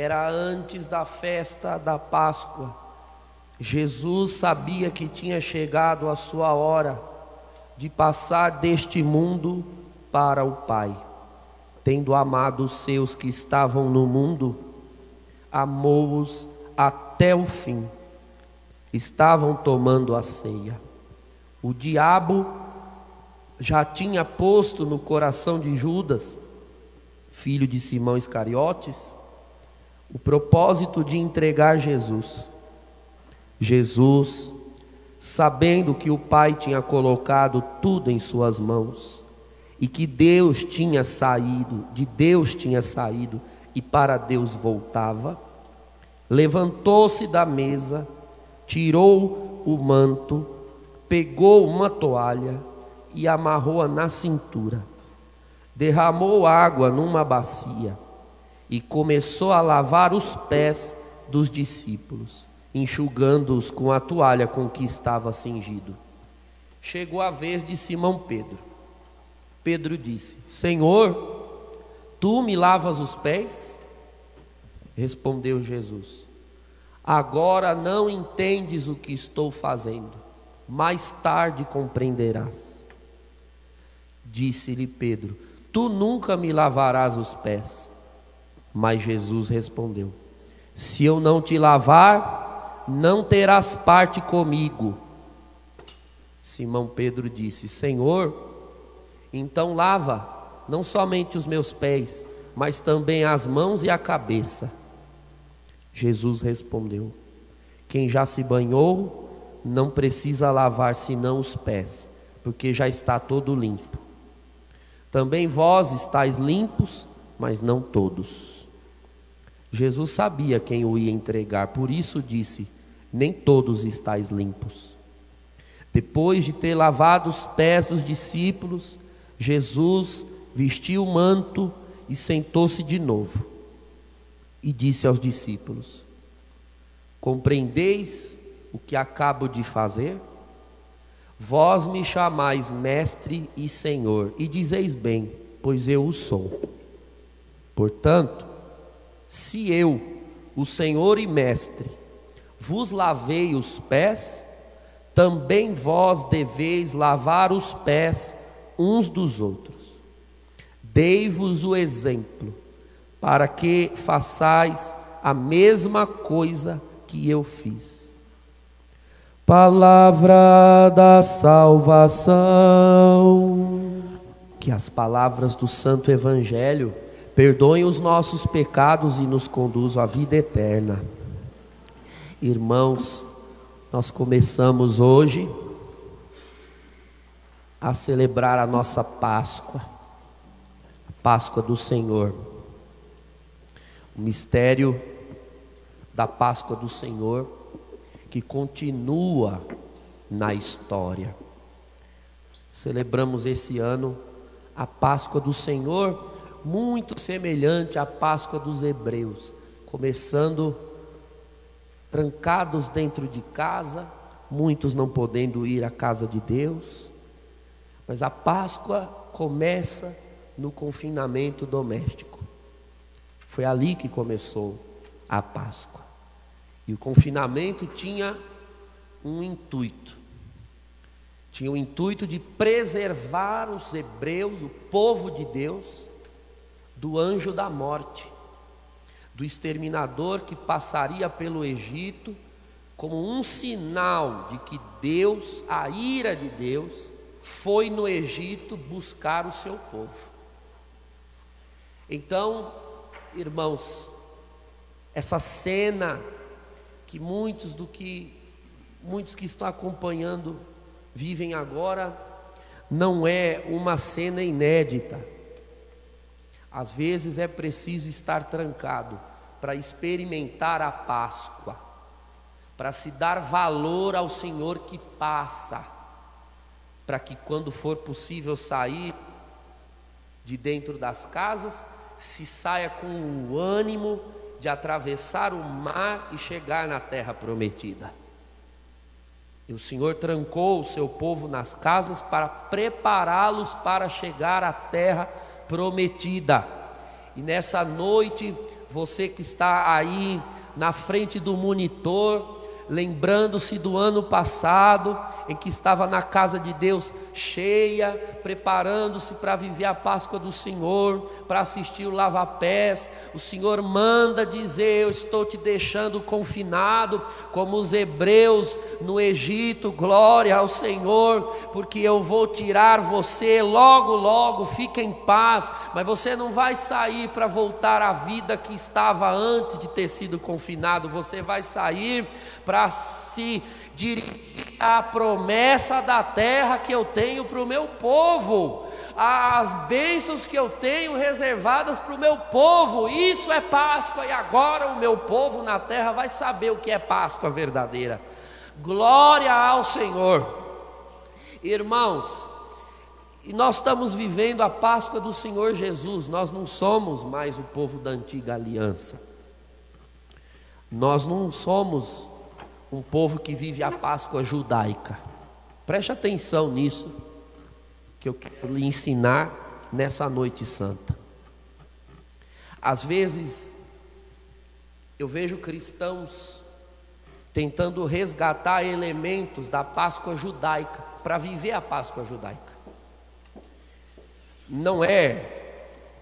era antes da festa da Páscoa. Jesus sabia que tinha chegado a sua hora de passar deste mundo para o Pai. Tendo amado os seus que estavam no mundo, amou-os até o fim. Estavam tomando a ceia. O diabo já tinha posto no coração de Judas, filho de Simão Iscariotes, o propósito de entregar Jesus. Jesus, sabendo que o Pai tinha colocado tudo em suas mãos e que Deus tinha saído, de Deus tinha saído e para Deus voltava, levantou-se da mesa, tirou o manto, pegou uma toalha e amarrou-a na cintura, derramou água numa bacia e começou a lavar os pés dos discípulos, enxugando-os com a toalha com que estava cingido. Chegou a vez de Simão Pedro. Pedro disse: Senhor, tu me lavas os pés? Respondeu Jesus: Agora não entendes o que estou fazendo, mais tarde compreenderás. Disse-lhe Pedro: Tu nunca me lavarás os pés. Mas Jesus respondeu: Se eu não te lavar, não terás parte comigo. Simão Pedro disse: Senhor, então lava não somente os meus pés, mas também as mãos e a cabeça. Jesus respondeu: Quem já se banhou não precisa lavar senão os pés, porque já está todo limpo. Também vós estáis limpos, mas não todos. Jesus sabia quem o ia entregar, por isso disse: Nem todos estáis limpos. Depois de ter lavado os pés dos discípulos, Jesus vestiu o manto e sentou-se de novo. E disse aos discípulos: Compreendeis o que acabo de fazer? Vós me chamais mestre e senhor, e dizeis bem, pois eu o sou. Portanto, se eu, o Senhor e Mestre, vos lavei os pés, também vós deveis lavar os pés uns dos outros. Dei-vos o exemplo, para que façais a mesma coisa que eu fiz. Palavra da salvação. Que as palavras do Santo Evangelho perdoem os nossos pecados e nos conduzam à vida eterna. Irmãos, nós começamos hoje a celebrar a nossa Páscoa, a Páscoa do Senhor. O mistério da Páscoa do Senhor que continua na história. Celebramos esse ano a Páscoa do Senhor muito semelhante à Páscoa dos Hebreus, começando trancados dentro de casa, muitos não podendo ir à casa de Deus, mas a Páscoa começa no confinamento doméstico. Foi ali que começou a Páscoa. E o confinamento tinha um intuito. Tinha o intuito de preservar os hebreus, o povo de Deus, do anjo da morte, do exterminador que passaria pelo Egito como um sinal de que Deus, a ira de Deus, foi no Egito buscar o seu povo. Então, irmãos, essa cena que muitos do que muitos que estão acompanhando vivem agora não é uma cena inédita às vezes é preciso estar trancado para experimentar a Páscoa, para se dar valor ao Senhor que passa, para que quando for possível sair de dentro das casas, se saia com o ânimo de atravessar o mar e chegar na terra prometida. E o Senhor trancou o seu povo nas casas para prepará-los para chegar à terra prometida. E nessa noite você que está aí na frente do monitor, lembrando-se do ano passado, em que estava na casa de Deus cheia, preparando-se para viver a Páscoa do Senhor, para assistir o lava-pés. O Senhor manda dizer: Eu estou te deixando confinado, como os hebreus no Egito, glória ao Senhor, porque eu vou tirar você logo, logo, fica em paz, mas você não vai sair para voltar à vida que estava antes de ter sido confinado, você vai sair para se dirigir à promessa da terra que eu tenho para o meu povo, as bênçãos que eu tenho reservadas para o meu povo. Isso é Páscoa, e agora o meu povo na terra vai saber o que é Páscoa verdadeira. Glória ao Senhor. Irmãos, e nós estamos vivendo a Páscoa do Senhor Jesus, nós não somos mais o povo da antiga aliança. Nós não somos um povo que vive a Páscoa judaica. Preste atenção nisso, que eu quero lhe ensinar nessa noite santa. Às vezes, eu vejo cristãos tentando resgatar elementos da Páscoa judaica para viver a Páscoa judaica. Não é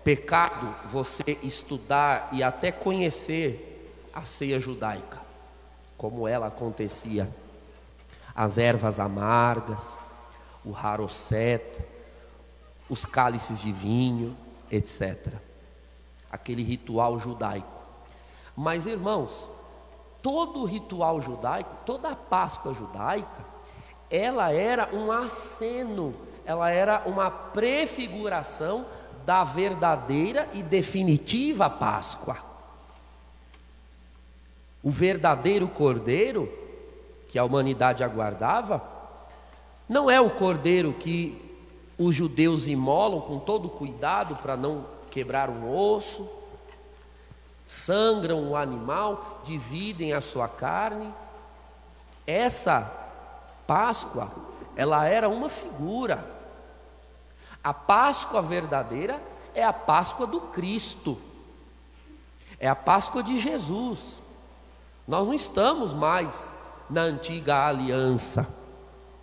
pecado você estudar e até conhecer a ceia judaica como ela acontecia. As ervas amargas, o harocet, os cálices de vinho, etc. Aquele ritual judaico. Mas irmãos, todo ritual judaico, toda a Páscoa judaica, ela era um aceno, ela era uma prefiguração da verdadeira e definitiva Páscoa o verdadeiro cordeiro que a humanidade aguardava, não é o cordeiro que os judeus imolam com todo cuidado para não quebrar um osso, sangram o animal, dividem a sua carne. Essa Páscoa, ela era uma figura. A Páscoa verdadeira é a Páscoa do Cristo, é a Páscoa de Jesus. Nós não estamos mais na antiga aliança,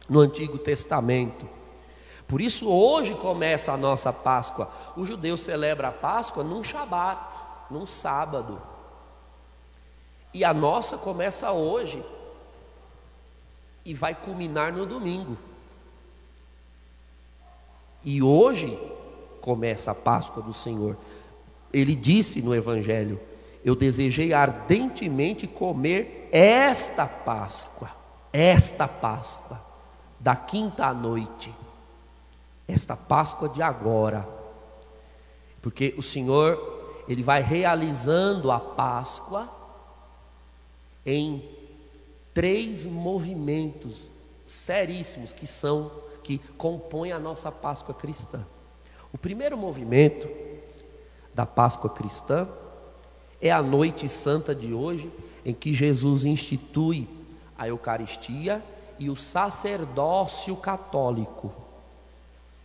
no Antigo Testamento. Por isso hoje começa a nossa Páscoa. O judeu celebra a Páscoa num Shabat, num sábado. E a nossa começa hoje e vai culminar no domingo. E hoje começa a Páscoa do Senhor. Ele disse no Evangelho: eu desejei ardentemente comer esta Páscoa, esta Páscoa, da quinta noite, esta Páscoa de agora, porque o Senhor, Ele vai realizando a Páscoa em três movimentos seríssimos que são, que compõem a nossa Páscoa cristã. O primeiro movimento da Páscoa cristã é a noite santa de hoje, em que Jesus institui a Eucaristia e o sacerdócio católico.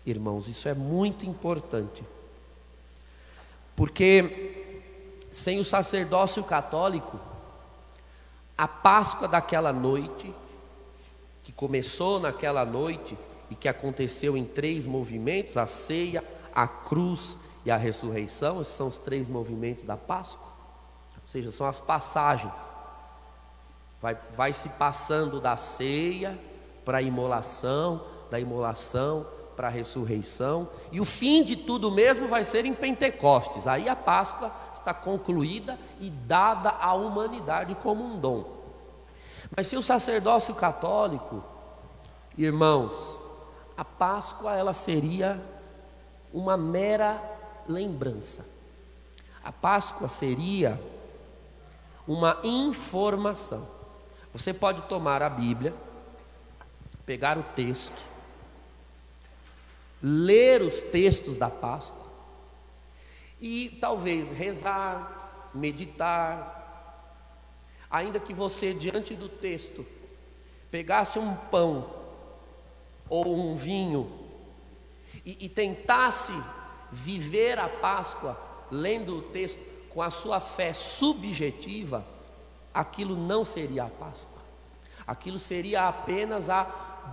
Irmãos, isso é muito importante, porque sem o sacerdócio católico, a Páscoa daquela noite, que começou naquela noite e que aconteceu em três movimentos: a ceia, a cruz e a ressurreição, esses são os três movimentos da Páscoa seja, são as passagens. Vai, vai se passando da ceia para a imolação, da imolação para a ressurreição, e o fim de tudo mesmo vai ser em Pentecostes. Aí a Páscoa está concluída e dada à humanidade como um dom. Mas se o sacerdócio católico, irmãos, a Páscoa ela seria uma mera lembrança. A Páscoa seria uma informação. Você pode tomar a Bíblia, pegar o texto, ler os textos da Páscoa e talvez rezar, meditar, ainda que você diante do texto pegasse um pão ou um vinho e, e tentasse viver a Páscoa lendo o texto com a sua fé subjetiva, aquilo não seria a Páscoa. Aquilo seria apenas a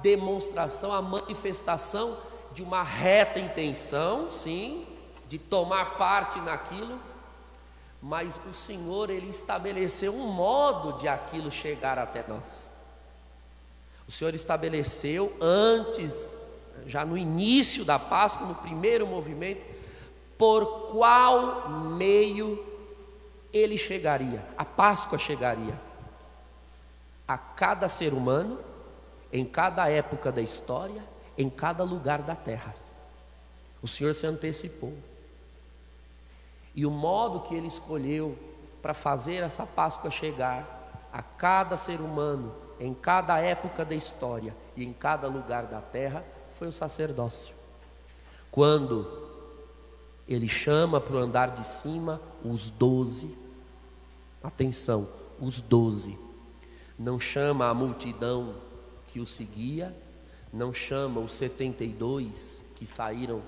demonstração, a manifestação de uma reta intenção, sim, de tomar parte naquilo, mas o Senhor ele estabeleceu um modo de aquilo chegar até nós. O Senhor estabeleceu antes, já no início da Páscoa, no primeiro movimento, por qual meio ele chegaria, a Páscoa chegaria a cada ser humano, em cada época da história, em cada lugar da terra. O Senhor se antecipou. E o modo que ele escolheu para fazer essa Páscoa chegar a cada ser humano, em cada época da história e em cada lugar da terra, foi o sacerdócio. Quando ele chama para o andar de cima os doze, atenção, os doze, não chama a multidão que o seguia, não chama os setenta e dois que saíram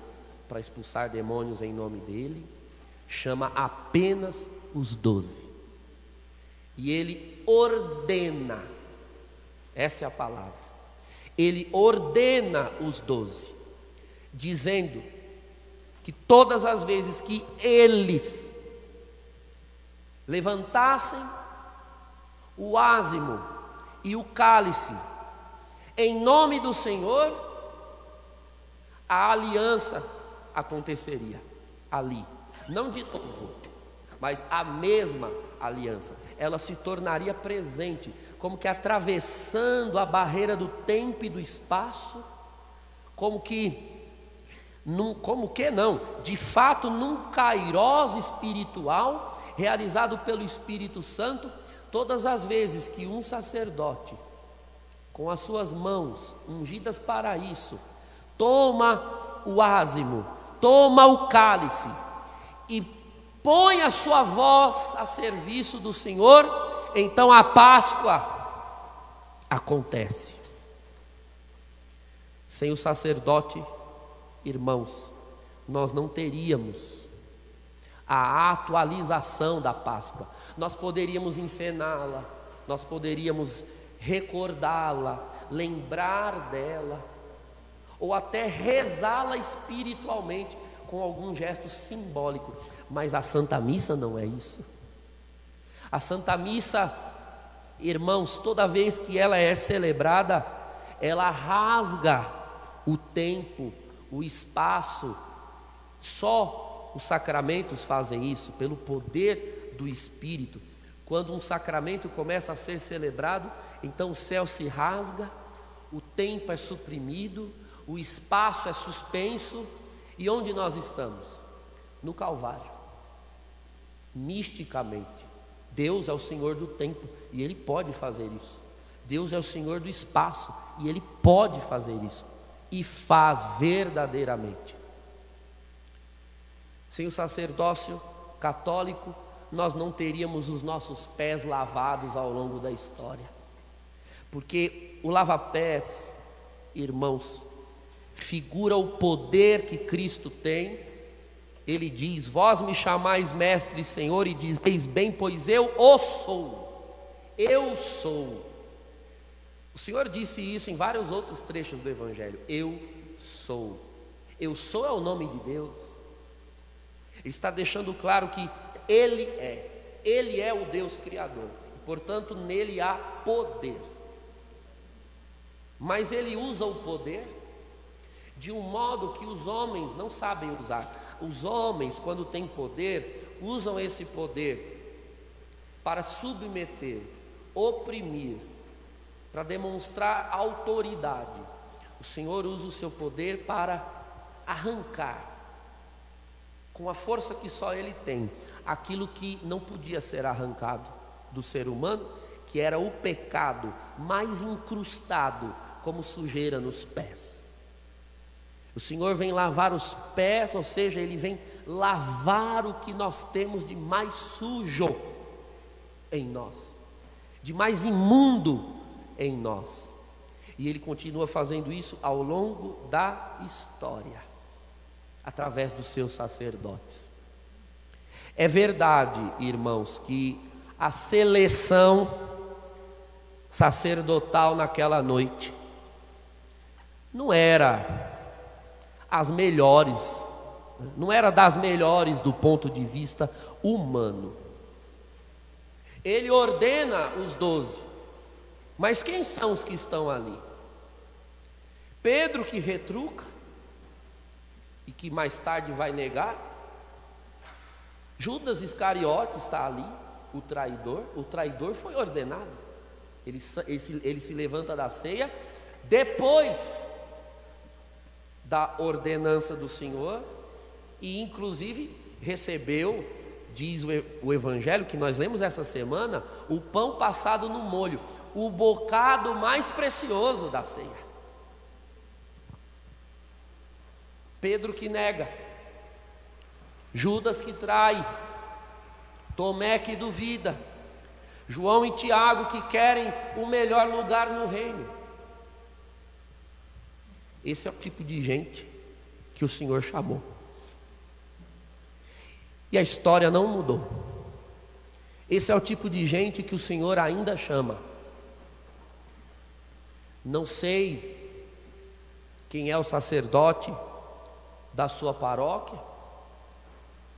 para expulsar demônios em nome dele, chama apenas os doze. E ele ordena, essa é a palavra, ele ordena os doze, dizendo que todas as vezes que eles levantassem o ázimo e o cálice em nome do Senhor, a aliança aconteceria ali não de novo, mas a mesma aliança. Ela se tornaria presente, como que atravessando a barreira do tempo e do espaço, como que num, como que não, de fato num kairós espiritual realizado pelo Espírito Santo, todas as vezes que um sacerdote com as suas mãos ungidas para isso, toma o ázimo, toma o cálice, e põe a sua voz a serviço do Senhor, então a Páscoa acontece. Sem o sacerdote, irmãos, nós não teríamos a atualização da Páscoa. Nós poderíamos encená-la, nós poderíamos recordá-la, lembrar dela, ou até rezá-la espiritualmente com algum gesto simbólico, mas a Santa Missa não é isso. A Santa Missa, irmãos, toda vez que ela é celebrada, ela rasga o tempo, o espaço. Só os sacramentos fazem isso, pelo poder do Espírito. Quando um sacramento começa a ser celebrado, então o céu se rasga, o tempo é suprimido, o espaço é suspenso e onde nós estamos? No Calvário. Misticamente. Deus é o Senhor do tempo e Ele pode fazer isso. Deus é o Senhor do espaço e Ele pode fazer isso. E faz verdadeiramente. Sem o sacerdócio católico, nós não teríamos os nossos pés lavados ao longo da história. Porque o lava-pés, irmãos, figura o poder que Cristo tem. Ele diz: Vós me chamais mestre e senhor, e dizeis bem, pois eu o sou. Eu sou. O Senhor disse isso em vários outros trechos do Evangelho. Eu sou. Eu sou é o nome de Deus. Ele está deixando claro que Ele é. Ele é o Deus Criador. Portanto, nele há poder. Mas ele usa o poder de um modo que os homens não sabem usar. Os homens, quando têm poder, usam esse poder para submeter, oprimir, para demonstrar autoridade. O Senhor usa o seu poder para arrancar, com a força que só Ele tem, aquilo que não podia ser arrancado do ser humano, que era o pecado mais incrustado como sujeira nos pés. O Senhor vem lavar os pés, ou seja, Ele vem lavar o que nós temos de mais sujo em nós, de mais imundo em nós. E Ele continua fazendo isso ao longo da história, através dos seus sacerdotes. É verdade, irmãos, que a seleção sacerdotal naquela noite não era as melhores, não era das melhores do ponto de vista humano. Ele ordena os doze, mas quem são os que estão ali? Pedro que retruca e que mais tarde vai negar. Judas Iscariotes está ali, o traidor. O traidor foi ordenado. Ele, ele se levanta da ceia depois da ordenança do Senhor e, inclusive, recebeu, diz o Evangelho que nós lemos essa semana, o pão passado no molho, o bocado mais precioso da ceia. Pedro que nega. Judas que trai, Tomé que duvida, João e Tiago que querem o melhor lugar no reino. Esse é o tipo de gente que o Senhor chamou. E a história não mudou. Esse é o tipo de gente que o Senhor ainda chama. Não sei quem é o sacerdote da sua paróquia,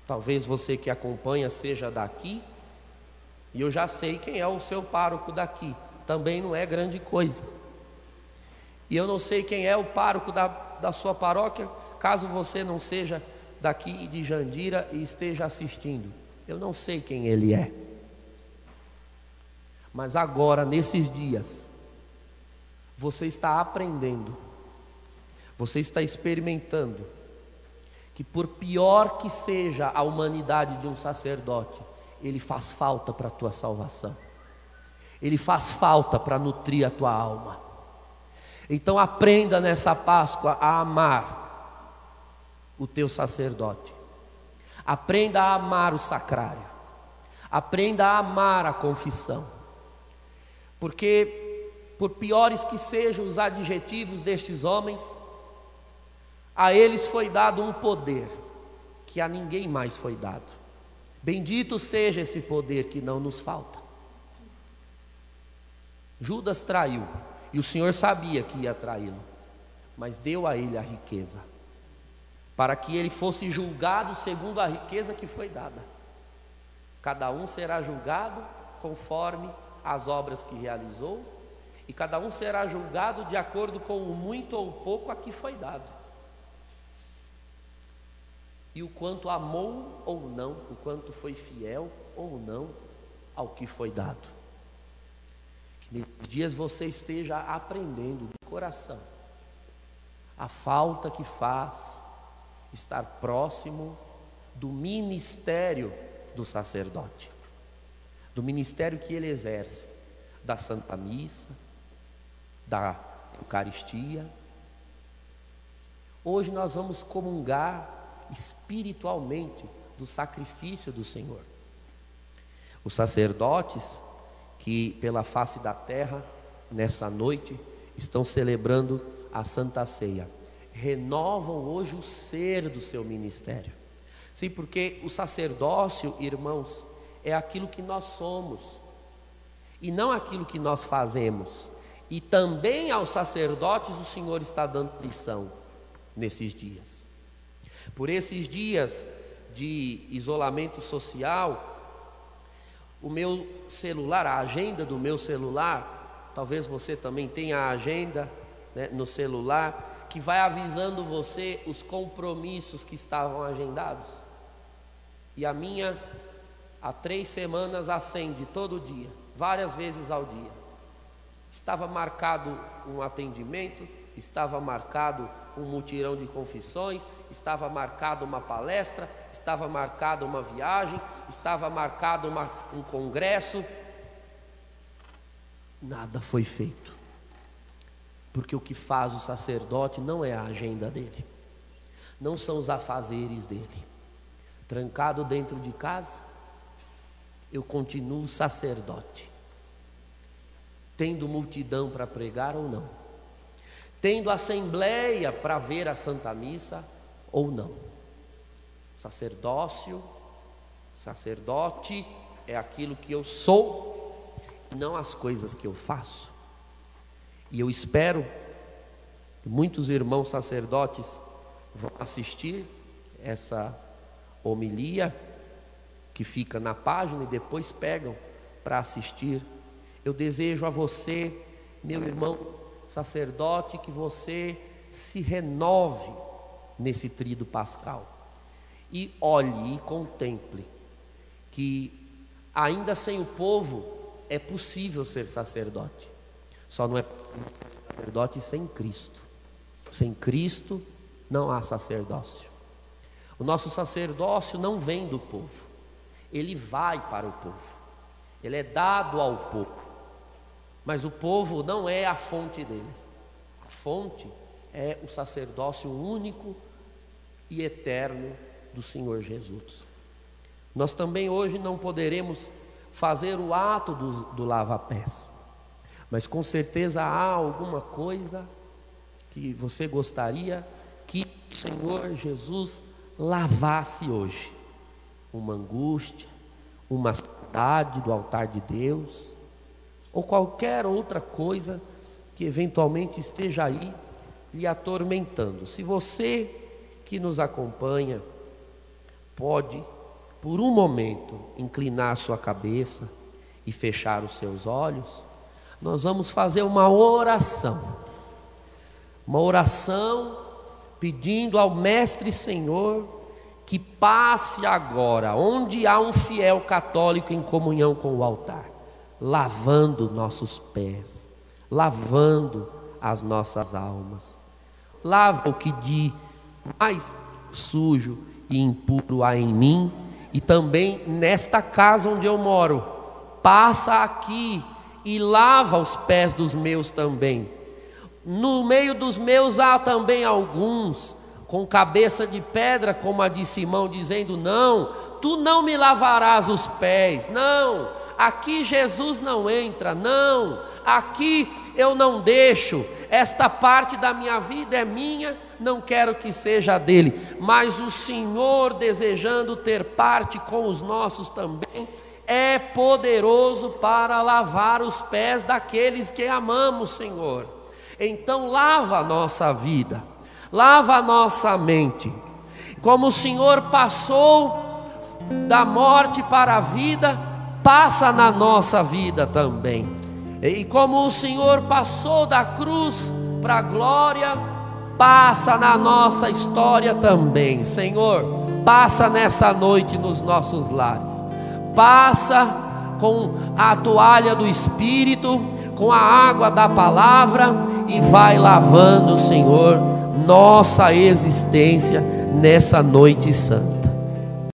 Talvez você que acompanha seja daqui, e eu já sei quem é o seu pároco daqui, também não é grande coisa. E eu não sei quem é o pároco da, da sua paróquia, caso você não seja daqui de Jandira e esteja assistindo. Eu não sei quem ele é. Mas agora, nesses dias, você está aprendendo, você está experimentando que por pior que seja a humanidade de um sacerdote, ele faz falta para a tua salvação. Ele faz falta para nutrir a tua alma. Então aprenda nessa Páscoa a amar o teu sacerdote. Aprenda a amar o sacrário. Aprenda a amar a confissão. Porque por piores que sejam os adjetivos destes homens, a eles foi dado um poder que a ninguém mais foi dado. Bendito seja esse poder que não nos falta. Judas traiu, e o Senhor sabia que ia traí-lo, mas deu a ele a riqueza, para que ele fosse julgado segundo a riqueza que foi dada. Cada um será julgado conforme as obras que realizou, e cada um será julgado de acordo com o muito ou pouco a que foi dado e o quanto amou ou não, o quanto foi fiel ou não ao que foi dado. Que nesses dias você esteja aprendendo de coração a falta que faz estar próximo do ministério do sacerdote, do ministério que ele exerce, da Santa Missa, da Eucaristia. Hoje nós vamos comungar espiritualmente do sacrifício do Senhor. Os sacerdotes que pela face da terra nessa noite estão celebrando a Santa Ceia, renovam hoje o ser do seu ministério. Sim, porque o sacerdócio, irmãos, é aquilo que nós somos e não aquilo que nós fazemos. E também aos sacerdotes o Senhor está dando lição nesses dias. Por esses dias de isolamento social, o meu celular, a agenda do meu celular, talvez você também tenha a agenda né, no celular, que vai avisando você os compromissos que estavam agendados. E a minha, há três semanas, acende todo dia, várias vezes ao dia. Estava marcado um atendimento, estava marcado um mutirão de confissões, estava marcada uma palestra, estava marcada uma viagem, estava marcado uma, um congresso. Nada foi feito. Porque o que faz o sacerdote não é a agenda dele, não são os afazeres dele. Trancado dentro de casa, eu continuo sacerdote, tendo multidão para pregar ou não tendo assembleia para ver a Santa Missa ou não. Sacerdócio Sacerdote é aquilo que eu sou, não as coisas que eu faço. E eu espero que muitos irmãos sacerdotes vão assistir essa homilia que fica na página e depois pegam para assistir. Eu desejo a você, meu irmão sacerdote, que você se renove nesse trido pascal e olhe e contemple que ainda sem o povo é possível ser sacerdote. Só não é sacerdote sem Cristo. Sem Cristo não há sacerdócio. O nosso sacerdócio não vem do povo, ele vai para o povo, ele é dado ao povo, mas o povo não é a fonte dele, a fonte é o sacerdócio único e eterno do Senhor Jesus. Nós também hoje não poderemos fazer o ato do, do lava-pés, mas com certeza há alguma coisa que você gostaria que o Senhor Jesus lavasse hoje. Uma angústia, uma saudade do altar de Deus, ou qualquer outra coisa que eventualmente esteja aí lhe atormentando. Se você que nos acompanha pode por um momento, inclinar sua cabeça e fechar os seus olhos, nós vamos fazer uma oração. Uma oração pedindo ao Mestre Senhor que passe agora, onde há um fiel católico em comunhão com o altar, lavando nossos pés, lavando as nossas almas. Lava o que de mais sujo e impuro há em mim e também nesta casa onde eu moro. Passa aqui e lava os pés dos meus também. No meio dos meus há também alguns com cabeça de pedra, como a de Simão, dizendo: Não, tu não me lavarás os pés. Não, aqui Jesus não entra. Não, aqui eu não deixo. Esta parte da minha vida é minha, não quero que seja dele. Mas o Senhor, desejando ter parte com os nossos também, é poderoso para lavar os pés daqueles que amamos, Senhor. Então, lava a nossa vida, lava a nossa mente. Como o Senhor passou da morte para a vida, passa na nossa vida também. E como o Senhor passou da cruz para a glória, passa na nossa história também, Senhor. Passa nessa noite nos nossos lares. Passa com a toalha do Espírito, com a água da palavra e vai lavando, Senhor, nossa existência nessa noite santa.